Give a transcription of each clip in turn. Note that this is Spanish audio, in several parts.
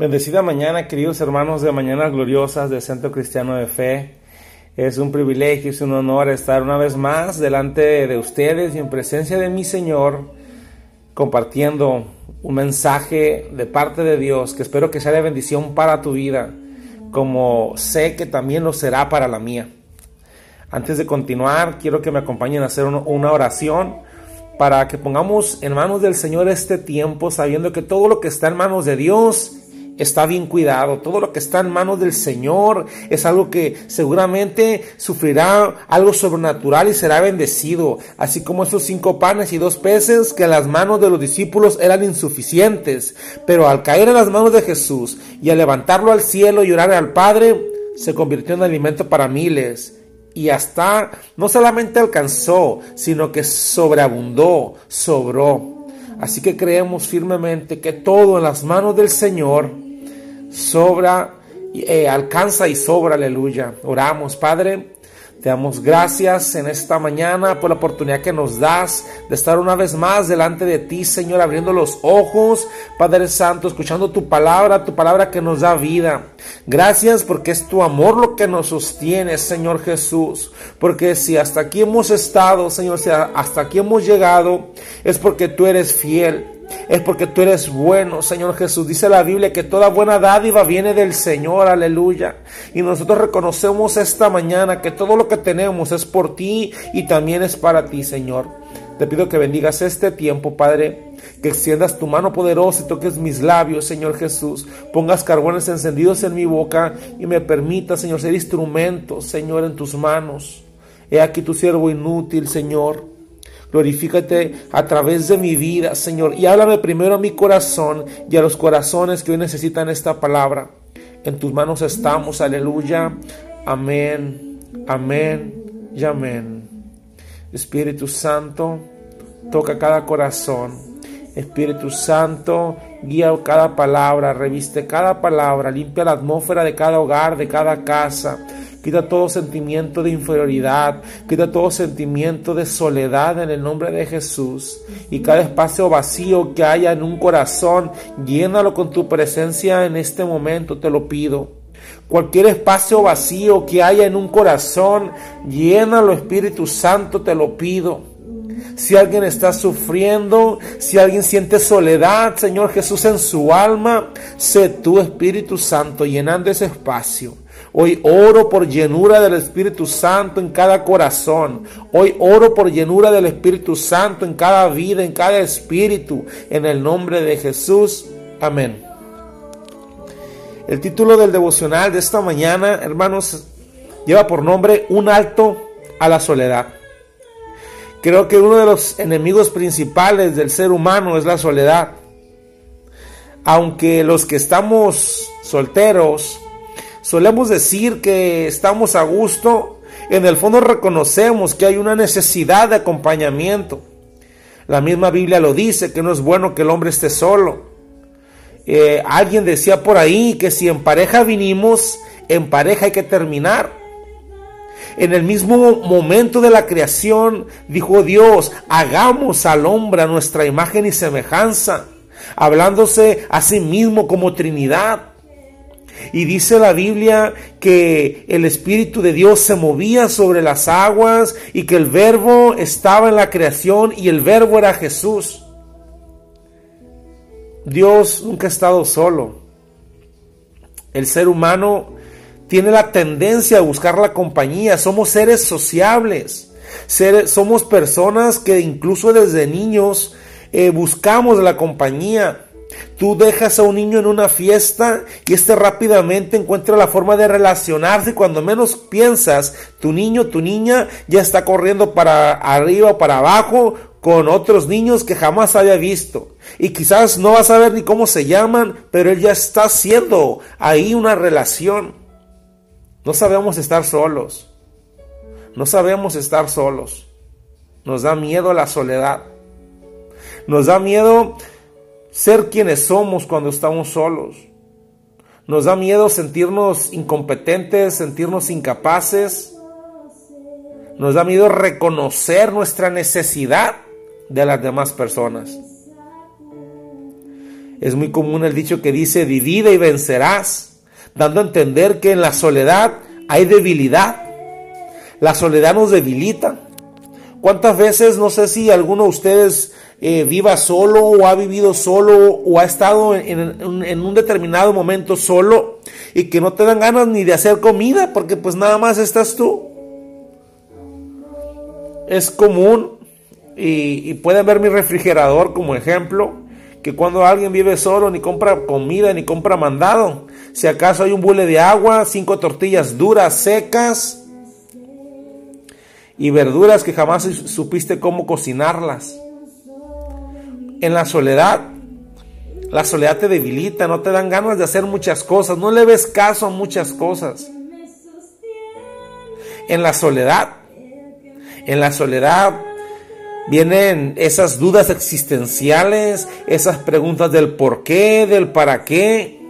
Bendecida mañana, queridos hermanos de Mañanas Gloriosas del Centro Cristiano de Fe. Es un privilegio, es un honor estar una vez más delante de ustedes y en presencia de mi Señor, compartiendo un mensaje de parte de Dios que espero que sea de bendición para tu vida, como sé que también lo será para la mía. Antes de continuar, quiero que me acompañen a hacer una oración para que pongamos en manos del Señor este tiempo, sabiendo que todo lo que está en manos de Dios está bien cuidado. Todo lo que está en manos del Señor es algo que seguramente sufrirá algo sobrenatural y será bendecido. Así como esos cinco panes y dos peces que en las manos de los discípulos eran insuficientes. Pero al caer en las manos de Jesús y al levantarlo al cielo y orar al Padre, se convirtió en alimento para miles. Y hasta no solamente alcanzó, sino que sobreabundó, sobró. Así que creemos firmemente que todo en las manos del Señor sobra, eh, alcanza y sobra, aleluya. Oramos, Padre. Te damos gracias en esta mañana por la oportunidad que nos das de estar una vez más delante de ti, Señor, abriendo los ojos, Padre Santo, escuchando tu palabra, tu palabra que nos da vida. Gracias porque es tu amor lo que nos sostiene, Señor Jesús. Porque si hasta aquí hemos estado, Señor, si hasta aquí hemos llegado, es porque tú eres fiel es porque tú eres bueno, Señor Jesús. Dice la Biblia que toda buena dádiva viene del Señor, aleluya. Y nosotros reconocemos esta mañana que todo lo que tenemos es por ti y también es para ti, Señor. Te pido que bendigas este tiempo, Padre, que extiendas tu mano poderosa y toques mis labios, Señor Jesús. Pongas carbones encendidos en mi boca y me permita, Señor, ser instrumento, Señor, en tus manos. He aquí tu siervo inútil, Señor. Glorifícate a través de mi vida, Señor. Y háblame primero a mi corazón y a los corazones que hoy necesitan esta palabra. En tus manos estamos, aleluya. Amén, amén y amén. Espíritu Santo, toca cada corazón. Espíritu Santo, guía cada palabra, reviste cada palabra, limpia la atmósfera de cada hogar, de cada casa quita todo sentimiento de inferioridad, quita todo sentimiento de soledad en el nombre de Jesús. Y cada espacio vacío que haya en un corazón, llénalo con tu presencia en este momento, te lo pido. Cualquier espacio vacío que haya en un corazón, llénalo Espíritu Santo, te lo pido. Si alguien está sufriendo, si alguien siente soledad, Señor Jesús, en su alma, sé tu Espíritu Santo llenando ese espacio. Hoy oro por llenura del Espíritu Santo en cada corazón. Hoy oro por llenura del Espíritu Santo en cada vida, en cada espíritu. En el nombre de Jesús. Amén. El título del devocional de esta mañana, hermanos, lleva por nombre Un alto a la soledad. Creo que uno de los enemigos principales del ser humano es la soledad. Aunque los que estamos solteros, solemos decir que estamos a gusto, en el fondo reconocemos que hay una necesidad de acompañamiento. La misma Biblia lo dice, que no es bueno que el hombre esté solo. Eh, alguien decía por ahí que si en pareja vinimos, en pareja hay que terminar. En el mismo momento de la creación, dijo Dios, hagamos al hombre a nuestra imagen y semejanza, hablándose a sí mismo como Trinidad. Y dice la Biblia que el Espíritu de Dios se movía sobre las aguas y que el verbo estaba en la creación y el verbo era Jesús. Dios nunca ha estado solo. El ser humano tiene la tendencia a buscar la compañía. Somos seres sociables. somos personas que incluso desde niños eh, buscamos la compañía. Tú dejas a un niño en una fiesta y este rápidamente encuentra la forma de relacionarse. Cuando menos piensas, tu niño, tu niña ya está corriendo para arriba o para abajo con otros niños que jamás haya visto. Y quizás no vas a ver ni cómo se llaman, pero él ya está haciendo ahí una relación. No sabemos estar solos. No sabemos estar solos. Nos da miedo la soledad. Nos da miedo ser quienes somos cuando estamos solos. Nos da miedo sentirnos incompetentes, sentirnos incapaces. Nos da miedo reconocer nuestra necesidad de las demás personas. Es muy común el dicho que dice, divide y vencerás, dando a entender que en la soledad hay debilidad. La soledad nos debilita. ¿Cuántas veces, no sé si alguno de ustedes eh, viva solo o ha vivido solo o ha estado en, un determinado momento solo y que no te dan ganas ni de hacer comida porque pues nada más estás tú? Es común y, y pueden ver mi refrigerador como ejemplo que cuando alguien vive solo ni compra comida ni compra mandado. Si acaso hay un bule de agua, cinco tortillas duras, secas y verduras que jamás supiste cómo cocinarlas. En la soledad, la soledad te debilita, no te dan ganas de hacer muchas cosas, no le ves caso a muchas cosas. En la soledad, en la soledad Vienen esas dudas existenciales, esas preguntas del por qué, del para qué.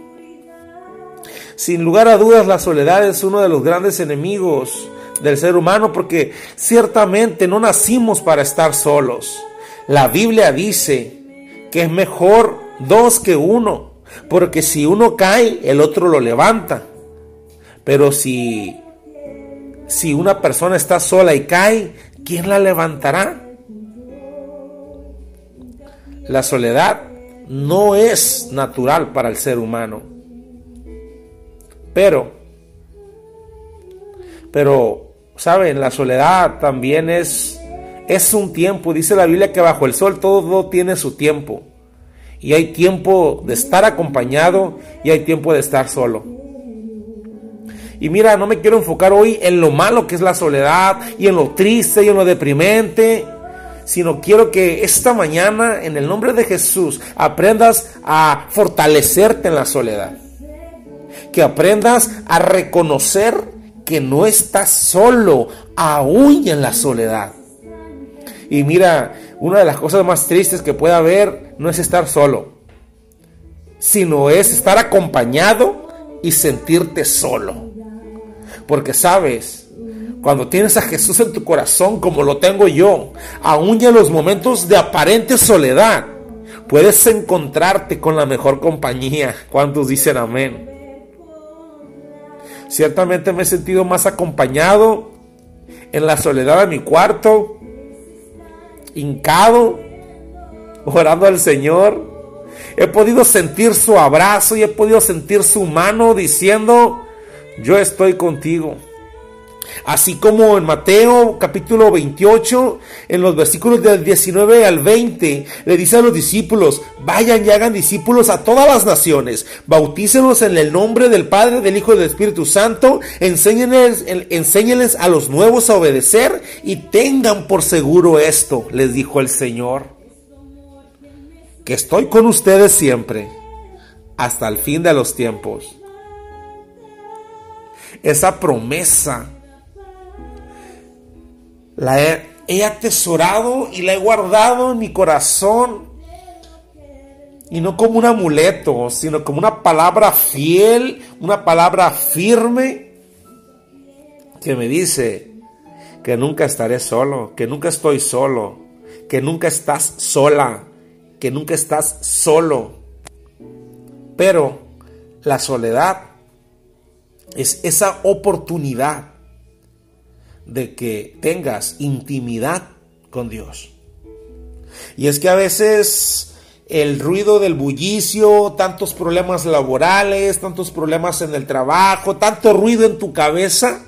Sin lugar a dudas, la soledad es uno de los grandes enemigos del ser humano porque ciertamente no nacimos para estar solos. La Biblia dice que es mejor dos que uno, porque si uno cae, el otro lo levanta. Pero si si una persona está sola y cae, ¿quién la levantará? La soledad no es natural para el ser humano. Pero, pero, ¿saben? La soledad también es, es un tiempo. Dice la Biblia que bajo el sol todo tiene su tiempo. Y hay tiempo de estar acompañado y hay tiempo de estar solo. Y mira, no me quiero enfocar hoy en lo malo que es la soledad y en lo triste y en lo deprimente sino quiero que esta mañana, en el nombre de Jesús, aprendas a fortalecerte en la soledad. Que aprendas a reconocer que no estás solo, aún en la soledad. Y mira, una de las cosas más tristes que puede haber no es estar solo, sino es estar acompañado y sentirte solo. Porque sabes, cuando tienes a Jesús en tu corazón como lo tengo yo, aún en los momentos de aparente soledad, puedes encontrarte con la mejor compañía. ¿Cuántos dicen amén? Ciertamente me he sentido más acompañado en la soledad de mi cuarto, hincado, orando al Señor. He podido sentir su abrazo y he podido sentir su mano diciendo, yo estoy contigo. Así como en Mateo capítulo 28, en los versículos del 19 al 20, le dice a los discípulos, vayan y hagan discípulos a todas las naciones, bautícenlos en el nombre del Padre, del Hijo y del Espíritu Santo, enséñenles, enséñenles a los nuevos a obedecer y tengan por seguro esto, les dijo el Señor, que estoy con ustedes siempre, hasta el fin de los tiempos. Esa promesa la he, atesorado y la he guardado en mi corazón. Y no como un amuleto, sino como una palabra fiel, una palabra firme que me dice que nunca estaré solo, que nunca estoy solo, que nunca estás sola, que nunca estás solo. Pero la soledad es esa oportunidad de que tengas intimidad con Dios. Y es que a veces el ruido del bullicio, tantos problemas laborales, tantos problemas en el trabajo, tanto ruido en tu cabeza,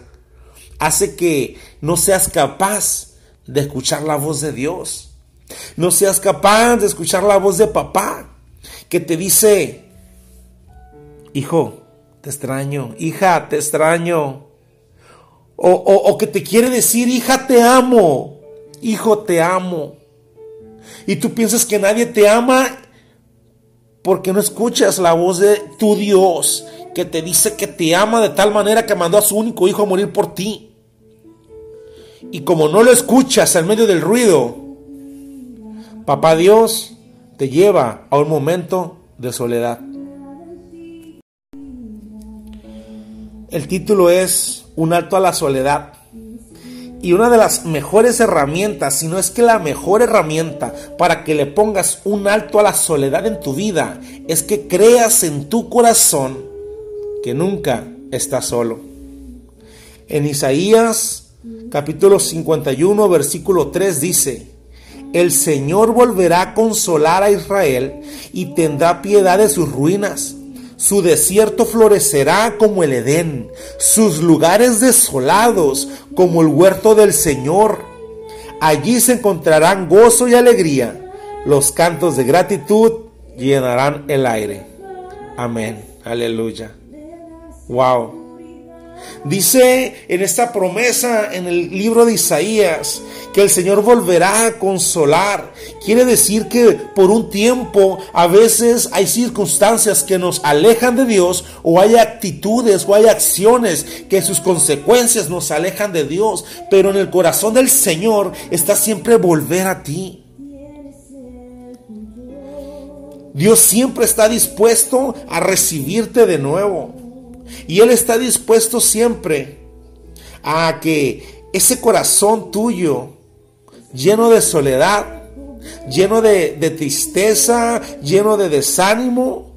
hace que no seas capaz de escuchar la voz de Dios. No seas capaz de escuchar la voz de papá que te dice, hijo, te extraño, hija, te extraño. O, que te quiere decir, hija, te amo, hijo, te amo. Y tú piensas que nadie te ama porque no escuchas la voz de tu Dios que te dice que te ama de tal manera que mandó a su único hijo a morir por ti. Y como no lo escuchas en medio del ruido, papá Dios te lleva a un momento de soledad. El título es un alto a la soledad. Y una de las mejores herramientas, si no es que la mejor herramienta para que le pongas un alto a la soledad en tu vida, es que creas en tu corazón que nunca estás solo. En Isaías capítulo 51 versículo 3 dice, el Señor volverá a consolar a Israel y tendrá piedad de sus ruinas su desierto florecerá como el Edén, sus lugares desolados como el huerto del Señor. Allí se encontrarán gozo y alegría. Los cantos de gratitud llenarán el aire. Amén. Aleluya. Wow. Dice en esta promesa en el libro de Isaías que el Señor volverá a consolar. Quiere decir que por un tiempo a veces hay circunstancias que nos alejan de Dios o hay actitudes o hay acciones que sus consecuencias nos alejan de Dios. Pero en el corazón del Señor está siempre volver a ti. Dios siempre está dispuesto a recibirte de nuevo. Y Él está dispuesto siempre a que ese corazón tuyo, lleno de soledad, lleno de, tristeza, lleno de desánimo,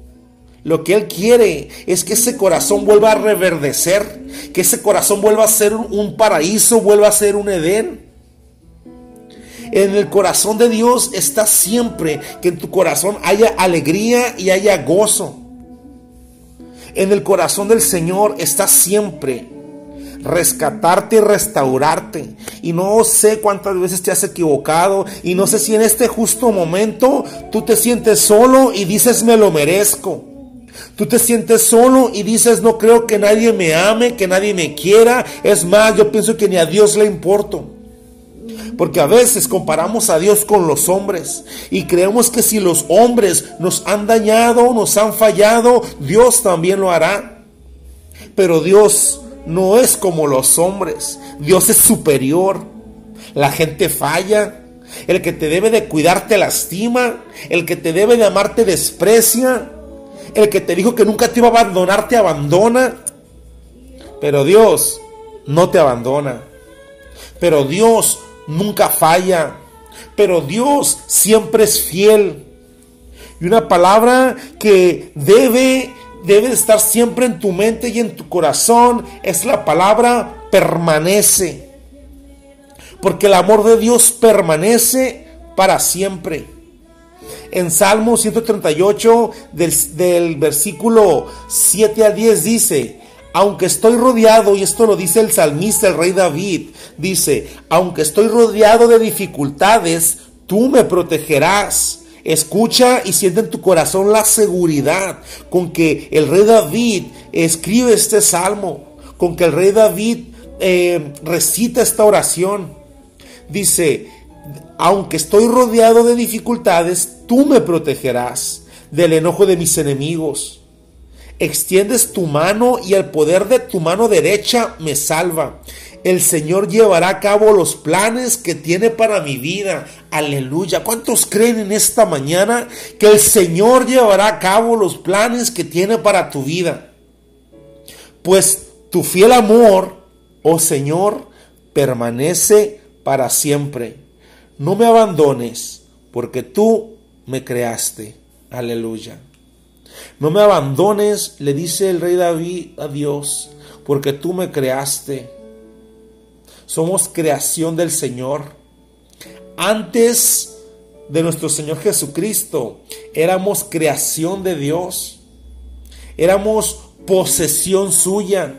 lo que Él quiere es que ese corazón vuelva a reverdecer, que ese corazón vuelva a ser un paraíso, vuelva a ser un Edén. En el corazón de Dios está siempre que en tu corazón haya alegría y haya gozo en el corazón del Señor está siempre rescatarte y restaurarte. Y no sé cuántas veces te has equivocado y no sé si en este justo momento tú te sientes solo y dices me lo merezco. Tú te sientes solo y dices no creo que nadie me ame, que nadie me quiera. Es más, yo pienso que ni a Dios le importo. Porque a veces comparamos a Dios con los hombres y creemos que si los hombres nos han dañado, nos han fallado, Dios también lo hará. Pero Dios no es como los hombres. Dios es superior. La gente falla. El que te debe de cuidar te lastima. El que te debe de amar te desprecia. El que te dijo que nunca te iba a abandonar te abandona. Pero Dios no te abandona. Pero Dios nunca falla, pero Dios siempre es fiel. Y una palabra que debe, debe estar siempre en tu mente y en tu corazón es la palabra permanece. Porque el amor de Dios permanece para siempre. En Salmo 138 del, del versículo 7 al 10 dice, aunque estoy rodeado, y esto lo dice el salmista, el rey David, dice, aunque estoy rodeado de dificultades, tú me protegerás. Escucha y siente en tu corazón la seguridad con que el rey David escribe este salmo, con que el rey David eh, recita esta oración. Dice, aunque estoy rodeado de dificultades, tú me protegerás del enojo de mis enemigos extiendes tu mano y el poder de tu mano derecha me salva. El Señor llevará a cabo los planes que tiene para mi vida. Aleluya. ¿Cuántos creen en esta mañana que el Señor llevará a cabo los planes que tiene para tu vida? Pues tu fiel amor, oh Señor, permanece para siempre. No me abandones, porque tú me creaste. Aleluya. No me abandones, le dice el rey David a Dios, porque tú me creaste. Somos creación del Señor. Antes de nuestro Señor Jesucristo, éramos creación de Dios. Éramos posesión suya.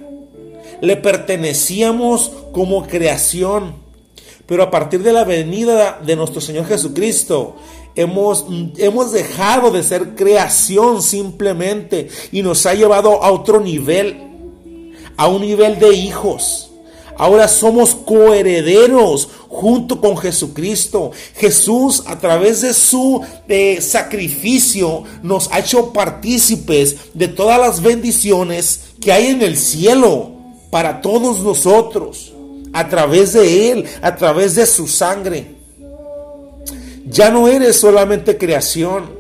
Le pertenecíamos como creación. Pero a partir de la venida de nuestro Señor Jesucristo, Hemos, hemos dejado de ser creación simplemente y nos ha llevado a otro nivel, a un nivel de hijos. Ahora somos coherederos junto con Jesucristo. Jesús a través de su eh, sacrificio nos ha hecho partícipes de todas las bendiciones que hay en el cielo para todos nosotros. A través de Él, a través de su sangre. Ya no eres solamente creación.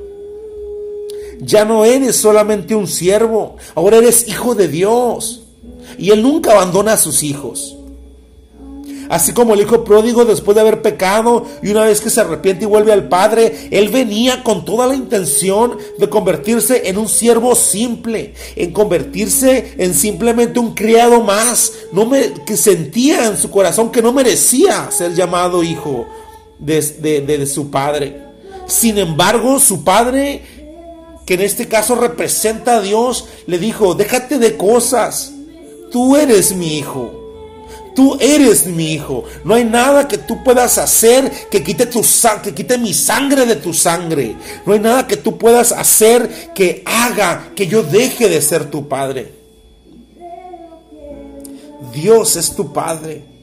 Ya no eres solamente un siervo. Ahora eres hijo de Dios. Y Él nunca abandona a sus hijos. Así como el hijo pródigo después de haber pecado y una vez que se arrepiente y vuelve al Padre, él venía con toda la intención de convertirse en un siervo simple, en convertirse en simplemente un criado más, no me, que sentía en su corazón que no merecía ser llamado hijo de, de su Padre. Sin embargo, su Padre, que en este caso representa a Dios, le dijo, déjate de cosas, tú eres mi hijo. Tú eres mi hijo. No hay nada que tú puedas hacer que quite, tu, que quite mi sangre de tu sangre. No hay nada que tú puedas hacer que haga que yo deje de ser tu padre. Dios es tu padre.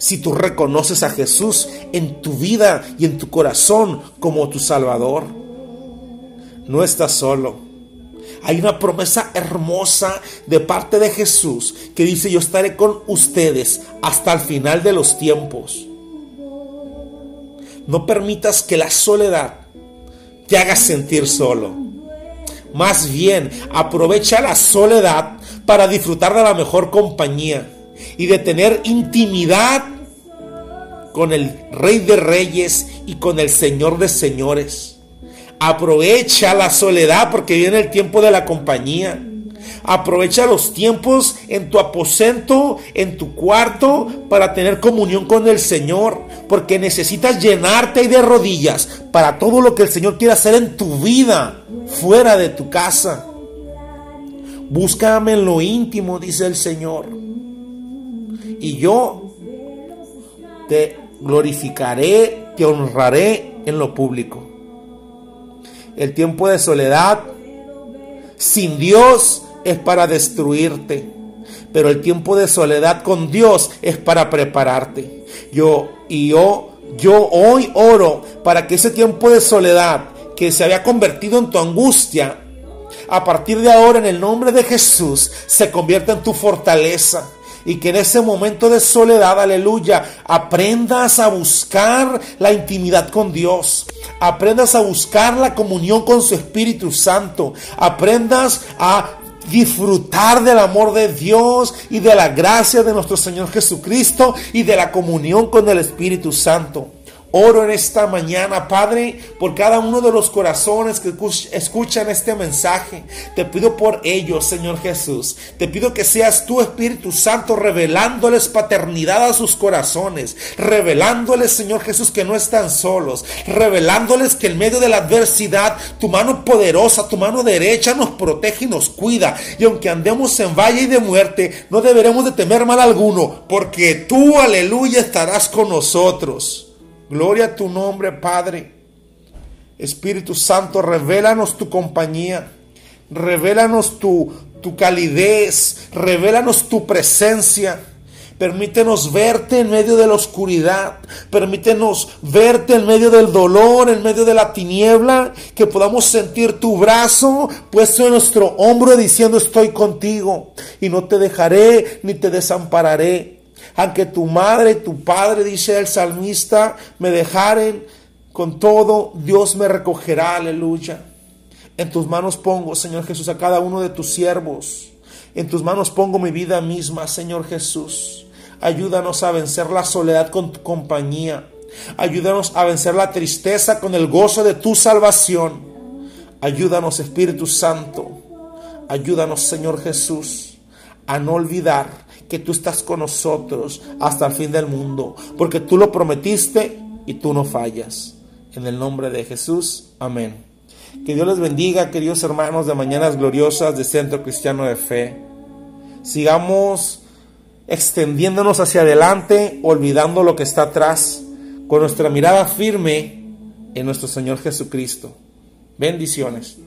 Si tú reconoces a Jesús en tu vida y en tu corazón como tu Salvador, no estás solo. Hay una promesa hermosa de parte de Jesús que dice, yo estaré con ustedes hasta el final de los tiempos. No permitas que la soledad te haga sentir solo. Más bien, aprovecha la soledad para disfrutar de la mejor compañía y de tener intimidad con el Rey de Reyes y con el Señor de Señores. Aprovecha la soledad porque viene el tiempo de la compañía. Aprovecha los tiempos en tu aposento, en tu cuarto, para tener comunión con el Señor. Porque necesitas llenarte de rodillas para todo lo que el Señor quiere hacer en tu vida, fuera de tu casa. Búscame en lo íntimo, dice el Señor. Y yo te glorificaré, te honraré en lo público el tiempo de soledad sin Dios es para destruirte. Pero el tiempo de soledad con Dios es para prepararte. Yo y yo, yo hoy oro para que ese tiempo de soledad que se había convertido en tu angustia, a partir de ahora en el nombre de Jesús, se convierta en tu fortaleza y que en ese momento de soledad, aleluya, aprendas a buscar la intimidad con Dios. Aprendas a buscar la comunión con su Espíritu Santo. Aprendas a disfrutar del amor de Dios y de la gracia de nuestro Señor Jesucristo y de la comunión con el Espíritu Santo. Oro en esta mañana, Padre, por cada uno de los corazones que escuchan este mensaje. Te pido por ellos, Señor Jesús. Te pido que seas tu Espíritu Santo revelándoles paternidad a sus corazones. Revelándoles, Señor Jesús, que no están solos. Revelándoles que en medio de la adversidad, tu mano poderosa, tu mano derecha nos protege y nos cuida. Y aunque andemos en valle y de muerte, no deberemos de temer mal alguno, porque tú, aleluya, estarás con nosotros. Gloria a tu nombre, Padre. Espíritu Santo, revélanos tu compañía. Revélanos tu, tu calidez. Revélanos tu presencia. Permítenos verte en medio de la oscuridad. Permítenos verte en medio del dolor, en medio de la tiniebla. Que podamos sentir tu brazo puesto en nuestro hombro diciendo estoy contigo. Y no te dejaré ni te desampararé aunque tu madre, tu padre, dice el salmista, me dejaren con todo, Dios me recogerá, aleluya. En tus manos pongo, Señor Jesús, a cada uno de tus siervos. En tus manos pongo mi vida misma, Señor Jesús. Ayúdanos a vencer la soledad con tu compañía. Ayúdanos a vencer la tristeza con el gozo de tu salvación. Ayúdanos, Espíritu Santo. Ayúdanos, Señor Jesús, a no olvidar que tú estás con nosotros hasta el fin del mundo, porque tú lo prometiste y tú no fallas. En el nombre de Jesús, amén. Que Dios les bendiga, queridos hermanos de Mañanas Gloriosas de Centro Cristiano de Fe. Sigamos extendiéndonos hacia adelante, olvidando lo que está atrás, con nuestra mirada firme en nuestro Señor Jesucristo. Bendiciones.